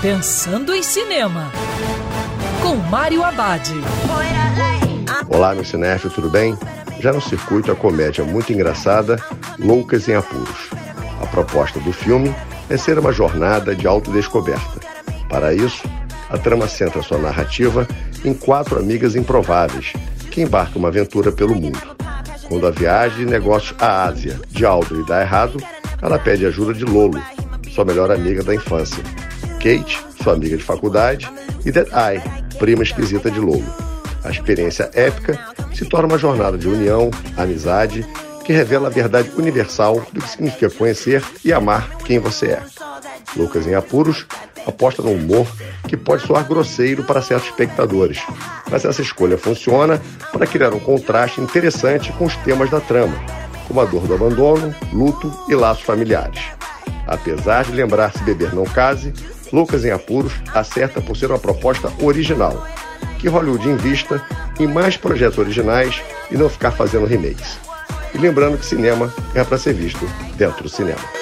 Pensando em Cinema, com Mário Abad. Olá, meu cinéfilo, tudo bem? Já no circuito, a comédia muito engraçada, Loucas em Apuros. A proposta do filme é ser uma jornada de autodescoberta. Para isso, a trama centra sua narrativa em quatro amigas improváveis que embarcam uma aventura pelo mundo. Quando a viagem de negócios à Ásia de Audrey dá errado, ela pede ajuda de Lolo, sua melhor amiga da infância. Kate, sua amiga de faculdade, e Dead Eye, prima esquisita de Lolo. A experiência épica se torna uma jornada de união, amizade, que revela a verdade universal do que significa conhecer e amar quem você é. Lucas em Apuros aposta no humor que pode soar grosseiro para certos espectadores, mas essa escolha funciona para criar um contraste interessante com os temas da trama, como a dor do abandono, luto e laços familiares. Apesar de lembrar se beber não case, Lucas em Apuros acerta por ser uma proposta original, que Hollywood invista em mais projetos originais e não ficar fazendo remakes. E lembrando que cinema é para ser visto dentro do cinema.